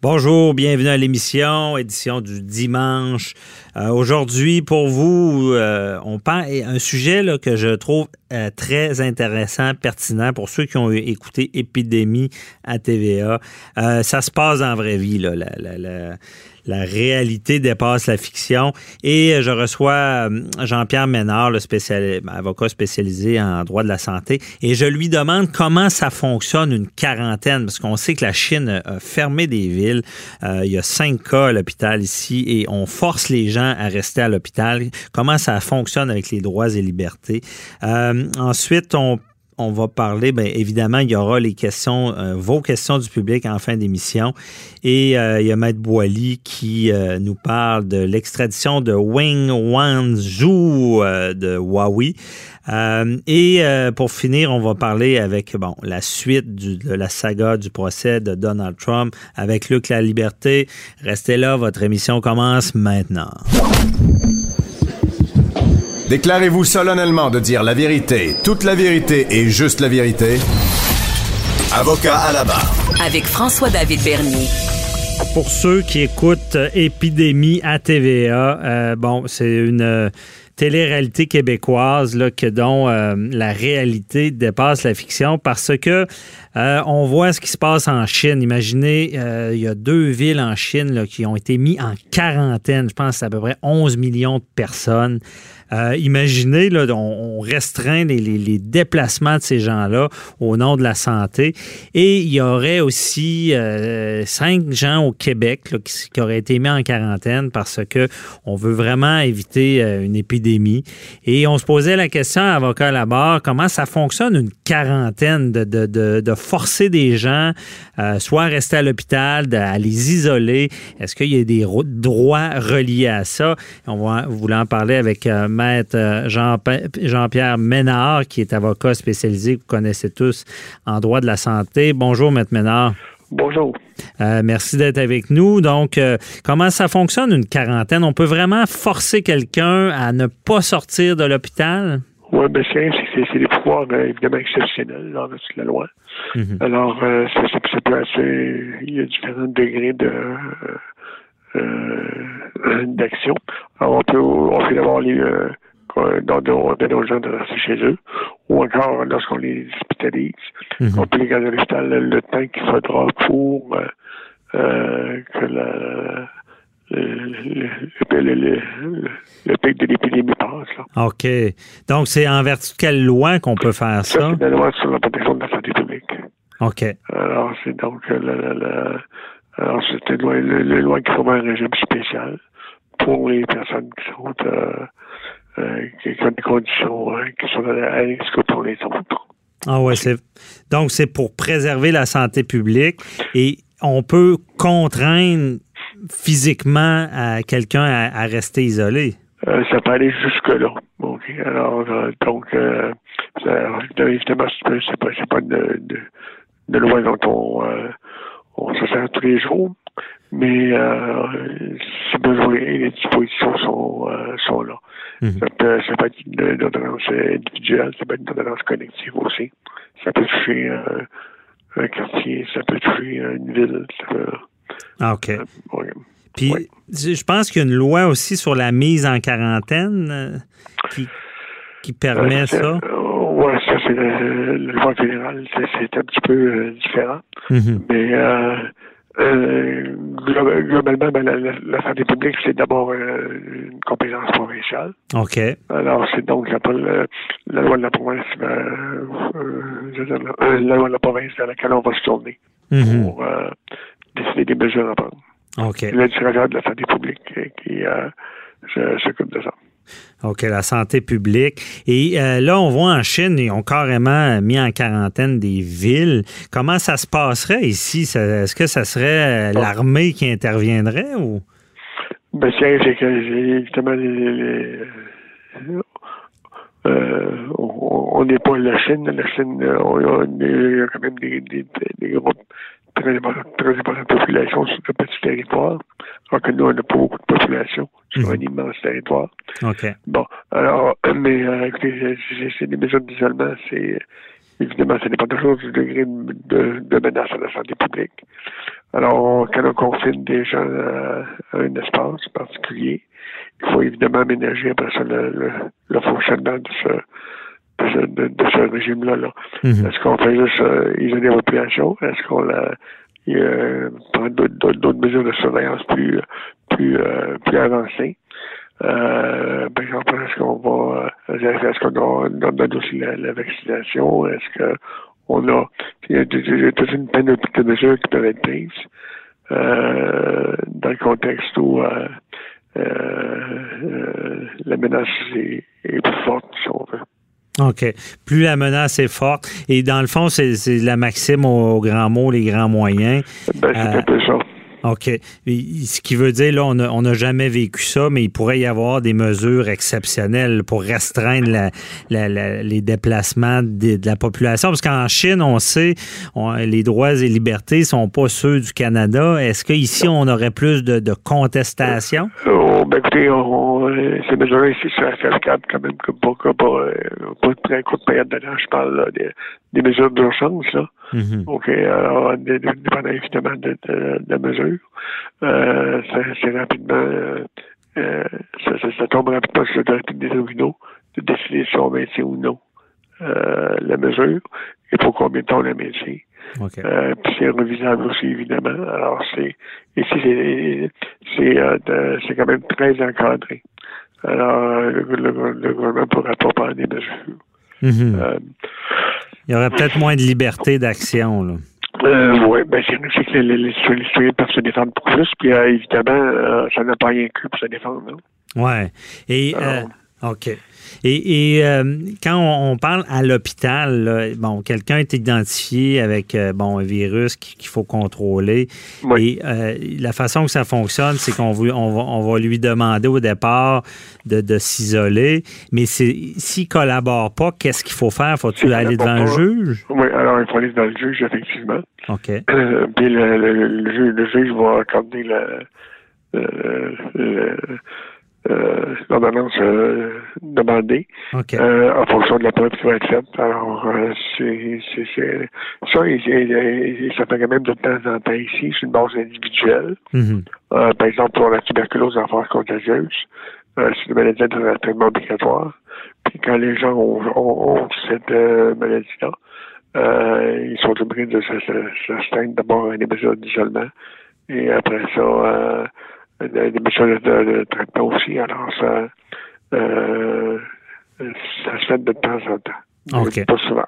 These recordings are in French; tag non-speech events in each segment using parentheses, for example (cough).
Bonjour, bienvenue à l'émission, édition du dimanche. Euh, aujourd'hui, pour vous, euh, on parle un sujet que je trouve euh, très intéressant, pertinent pour ceux qui ont écouté Épidémie à TVA. ça se passe en vraie vie, là, la réalité dépasse la fiction. Et euh, je reçois euh, Jean-Pierre Ménard, le spécial, avocat spécialisé en droit de la santé, et je lui demande comment ça fonctionne une quarantaine, parce qu'on sait que la Chine a fermé des villes. Euh, il y a cinq cas à l'hôpital ici et on force les gens à rester à l'hôpital. Comment ça fonctionne avec les droits et libertés? ensuite, on on va parler, bien évidemment, il y aura les questions, euh, vos questions du public en fin d'émission. Et euh, il y a Maître Boily qui euh, nous parle de l'extradition de Wing Wanzhou de Huawei. et pour finir, on va parler avec la suite de la saga du procès de Donald Trump avec Luc La Liberté. Restez là, votre émission commence maintenant. Déclarez-vous solennellement de dire la vérité, toute la vérité et juste la vérité. Avocat à la barre. Avec François-David Bernier. Pour ceux qui écoutent Épidémie à TVA, euh, bon, c'est une euh, télé-réalité québécoise là, que dont euh, la réalité dépasse la fiction parce que on voit ce qui se passe en Chine. Imaginez, il y a deux villes en Chine là, qui ont été mises en quarantaine. Je pense que c'est à peu près 11 millions de personnes. Euh, imaginez, là, on, restreint les, déplacements de ces gens-là au nom de la santé. Et il y aurait aussi euh, cinq gens au Québec qui, auraient été mis en quarantaine parce que on veut vraiment éviter euh, une épidémie. Et on se posait la question à avocat à la barre, comment ça fonctionne une quarantaine de, de, de, forcer des gens soit à rester à l'hôpital, à les isoler? Est-ce qu'il y a des droits reliés à ça? On va vouloir en parler avec maître euh, Jean-Pierre Ménard, qui est avocat spécialisé, que vous connaissez tous en droit de la santé. Bonjour, maître Ménard. Bonjour. Euh, merci d'être avec nous. Donc, euh, comment ça fonctionne une quarantaine? On peut vraiment forcer quelqu'un à ne pas sortir de l'hôpital? Oui, bien c'est des pouvoirs évidemment exceptionnels dans la loi. Mhm. Alors, ça, peut assez. Il y a différents degrés de d'action. on peut, on fait d'abord les, euh, dans nos gens de rester chez eux, ou encore lorsqu'on les hospitalise, mhm. on peut les garder à l'hôpital le, temps qu'il faudra pour euh, que la, le, le, le, pic de l'épidémie passe. OK. Donc, c'est en vertu de quelle loi qu'on peut faire ça? ça? C'est la loi sur la protection de la santé publique. OK. Alors, c'est donc la, alors, c'était le, loi qui forme un régime spécial pour les personnes qui sont euh, euh, qui ont des conditions hein, qui sont à risque pour les autres. Ah ouais, c'est donc c'est pour préserver la santé publique et on peut contraindre physiquement à quelqu'un à, rester isolé. Euh, ça peut aller jusque là. Alors donc ça, évidemment c'est pas c'est pas loi dont on on se sert tous les jours, mais euh, si besoin, les dispositions sont, euh, sont là. Mhm. ça, peut, ça, peut, être une, ordonnance individuelle, ça peut être une ordonnance collective aussi. Ça peut toucher euh, un quartier, ça peut toucher une ville. ah, OK. Puis, je pense qu'il y a une loi aussi sur la mise en quarantaine qui, qui permet ça. Oui, ça, c'est le, le loi fédérale, c'est un petit peu euh, différent. Mm-hmm. Mais euh, euh, globalement, ben, la, santé publique, c'est d'abord une compétence provinciale. OK. Alors, c'est donc la, la, loi de la province, la, la, loi de la province à laquelle on va se tourner mm-hmm. pour décider des mesures à prendre. OK. Le directeur de la santé publique qui s'occupe de ça. OK, la santé publique. Et euh, là, on voit en Chine, ils ont carrément mis en quarantaine des villes. Comment ça se passerait ici? Est-ce que ça serait euh, l'armée qui interviendrait ou? Ben, c'est que justement, euh, on n'est pas la Chine. La Chine, on, il y a quand même des, des, des groupes très, très importante population sur un petit territoire, alors que nous, on n'a pas beaucoup de population sur un mhm. immense territoire. OK. Bon, alors, (clears throat) mais euh, écoutez, c'est des mesures d'isolement, c'est évidemment, ça dépend toujours du degré de, de, menace à la santé publique. Alors, quand on confine des gens à, un espace particulier, il faut évidemment aménager après ça le, le, fonctionnement de ce, de ce, de, ce régime-là. Là. Mhm. Est-ce qu'on fait juste euh, isoler la population? Est-ce qu'on la, euh, prend d'autres mesures de surveillance plus, plus, euh, plus avancées? Euh, par exemple, est-ce qu'on va, euh, est-ce qu'on donne aussi la, vaccination? Est-ce qu'on a, il y a toute une panoplie de mesures qui peuvent être prises euh, dans le contexte où euh, euh, la menace est, est, plus forte, si on veut. OK. Plus la menace est forte. Et dans le fond, c'est la maxime aux, grands mots, les grands moyens. Ben, c'est un peu ça. OK. Ce qui veut dire, là, on n'a jamais vécu ça, mais il pourrait y avoir des mesures exceptionnelles pour restreindre les déplacements de, la population. Parce qu'en Chine, on sait, les droits et libertés sont pas ceux du Canada. Est-ce qu'ici, on aurait plus de, de contestation? Oh, ben, écoutez, on, ces mesures ici cadre quand même, que pas, pas, pas, pas de très période de temps. Je parle des, des mesures d'urgence, là. Mhm. OK, alors, dépendant évidemment de, de, de la mesure, euh, c'est rapidement, euh, euh, ça, ça, ça, tombe rapidement sur l'autorité des tribunaux de décider si on maintient ou non euh, la mesure et pour combien de temps on la maintient. Okay. Euh, puis c'est revisable aussi, évidemment. Alors, c'est ici, c'est quand même très encadré. Alors, le, le, le gouvernement ne pourra pas prendre des mesures. Mhm. Il y aurait peut-être moins de liberté d'action. Là. Euh, oui, ben c'est que les, les, citoyens peuvent se défendre pour plus, puis euh, évidemment, euh, ça n'a pas rien que pour se défendre. Oui. Et, euh, OK. Et, euh, quand on, parle à l'hôpital, bon, quelqu'un est identifié avec euh, bon un virus qu'il faut contrôler. Et euh, la façon que ça fonctionne, c'est qu'on va, on va, lui demander au départ de, s'isoler. Mais s'il ne collabore pas, qu'est-ce qu'il faut faire? Faut-il aller devant un juge? Oui, alors il faut aller devant le juge, effectivement. OK. puis le, juge, va accorder le euh, l'ordonnance euh, demandée euh, en fonction de la preuve qui va être faite. Alors, euh, c'est, c'est, ça, et, ça fait quand même de temps en temps ici, c'est une base individuelle. Mm-hmm. Euh, par exemple, pour la tuberculose en phase contagieuse, c'est une maladie de traitement obligatoire. Puis quand les gens ont, ont, cette maladie-là, ils sont obligés de s'astreindre d'abord à des mesures d'isolement et après ça des mesures de, traitement aussi. Alors, ça, euh, ça se fait de temps en temps. OK. Pas souvent.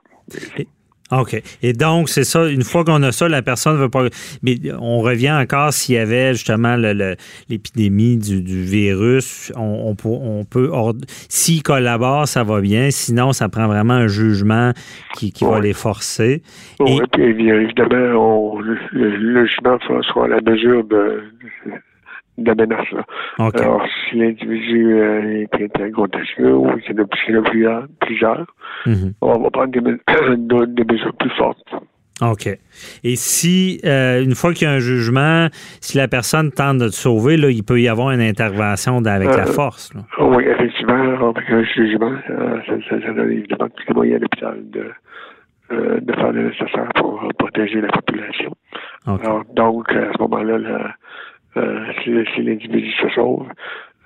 OK. Et donc, c'est ça, une fois qu'on a ça, la personne ne veut pas. Mais on revient encore s'il y avait justement l'épidémie du, virus. On, on, peut. S'ils collaborent, ça va bien. Sinon, ça prend vraiment un jugement qui, qui va les forcer. Oui, puis évidemment, le, jugement sera à la mesure de, de menace. Là. Alors, si l'individu euh, est contagieux ou qu'il y en a plusieurs, plusieurs mm-hmm. on va prendre des, (coughs) des, mesures plus fortes. OK. Et si, euh, une fois qu'il y a un jugement, si la personne tente de te sauver, là, il peut y avoir une intervention avec la euh, force. Là. Oui, effectivement, avec un jugement, ça, ça, ça, donne évidemment tous les moyens à l'hôpital de, de faire le nécessaire pour protéger la population. Alors, donc, à ce moment-là, si, si l'individu se sauve,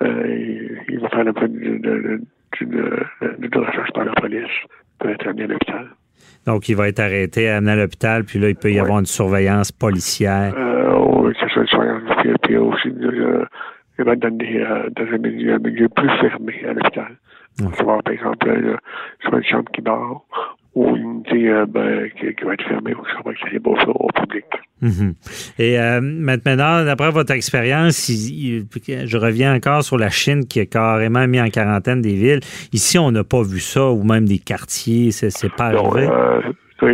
euh, il, va faire l'objet d'une recherche par la police pour être amené à l'hôpital. Donc, il va être arrêté, amené à l'hôpital, puis là, il peut y avoir une surveillance policière. Euh, oui, c'est ça, une surveillance. Puis, puis aussi, euh, il va être dans, des, euh, un, milieu, un, milieu, plus fermé à l'hôpital. On va voir, par exemple, euh, soit une chambre qui dort ou une euh, ben, qui, qui, va être fermée ou qui va être beau au Mhm. Et euh, maintenant, d'après votre expérience, je reviens encore sur la Chine qui a carrément mis en quarantaine des villes. Ici, on n'a pas vu ça, ou même des quartiers, c'est pas arrivé. Euh,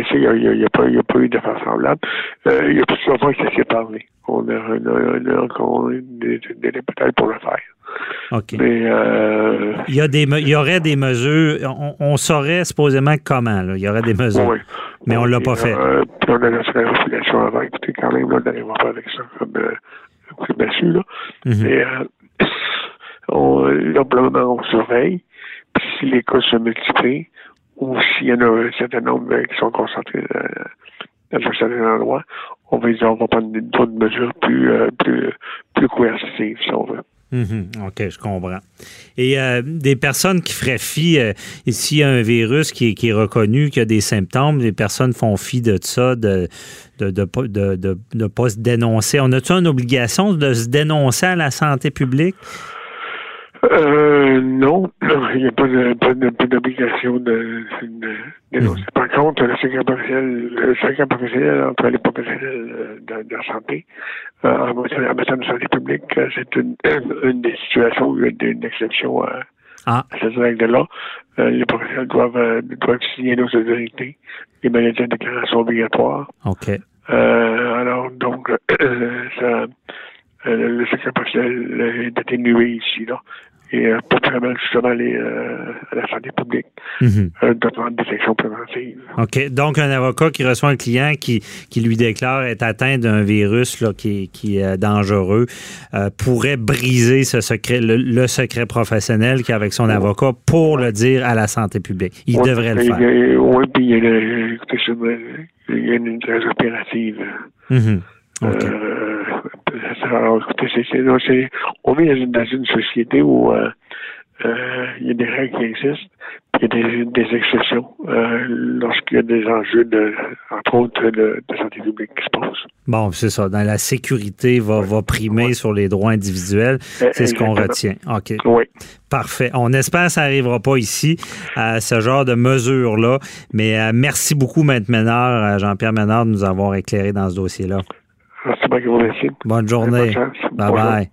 ici, il n'y a, pas eu de façon semblable. Euh, il y a plusieurs fois que ça s'est parlé. On a, a, a encore des délais peut-être pour le faire. OK. Mais, euh, il, y a des, il y aurait des mesures, on, on saurait supposément comment, là. il y aurait des mesures. Oui. Mais on l'a pas fait. Euh, puis on a laissé la population avant. Écoutez, quand même, là, d'aller voir avec ça comme euh, un coup de massue, là. Mais euh, on, là, on surveille. Puis si les cas se multiplient, ou s'il y en a un certain nombre qui sont concentrés dans un certain endroit, on va, on va prendre d'autres mesures plus, plus, plus coercitives, si on veut. Mhm. OK, je comprends. Et euh, des personnes qui feraient fi, euh, s'il y a un virus qui est, reconnu, qui a des symptômes, les personnes font fi de ça, de ne de, de, de, pas se dénoncer. On a-tu une obligation de se dénoncer à la santé publique? Euh, non, il n'y a pas, d'obligation de, dénoncer. Hmm. Par contre, le secret professionnel, le secret professionnel entre les professionnels de, de la santé, euh, en, matière, de santé publique, euh, c'est une, une, des situations où il y a une exception à, ah. cette règle-là. Euh, les professionnels doivent, doivent signer nos autorités, les maladies de déclaration obligatoire. OK. alors, donc, (clears throat) ça, le secret professionnel est atténué ici, là et euh, pour permettre justement les, euh, à la santé publique mhm. euh, de prendre des actions préventives. OK. Donc, un avocat qui reçoit un client qui, qui lui déclare être atteint d'un virus là, qui, qui est dangereux pourrait briser ce secret, le, secret professionnel qu'il a avec son avocat pour le dire à la santé publique. Il devrait le faire. Oui, puis il y a, une, une très Alors, écoutez, c'est, on vit dans une, société où euh, euh, il y a des règles qui existent, puis il y a des, exceptions euh, lorsqu'il y a des enjeux, de, entre autres, de, santé publique qui se posent. Bon, c'est ça. Dans la sécurité va, va primer sur les droits individuels. C'est ce qu'on retient. OK. Oui. Parfait. On espère que ça n'arrivera pas ici, à ce genre de mesures-là. Mais merci beaucoup, Maître Ménard, Jean-Pierre Ménard, de nous avoir éclairé dans ce dossier-là. Merci, Bonne journée. Bye bye.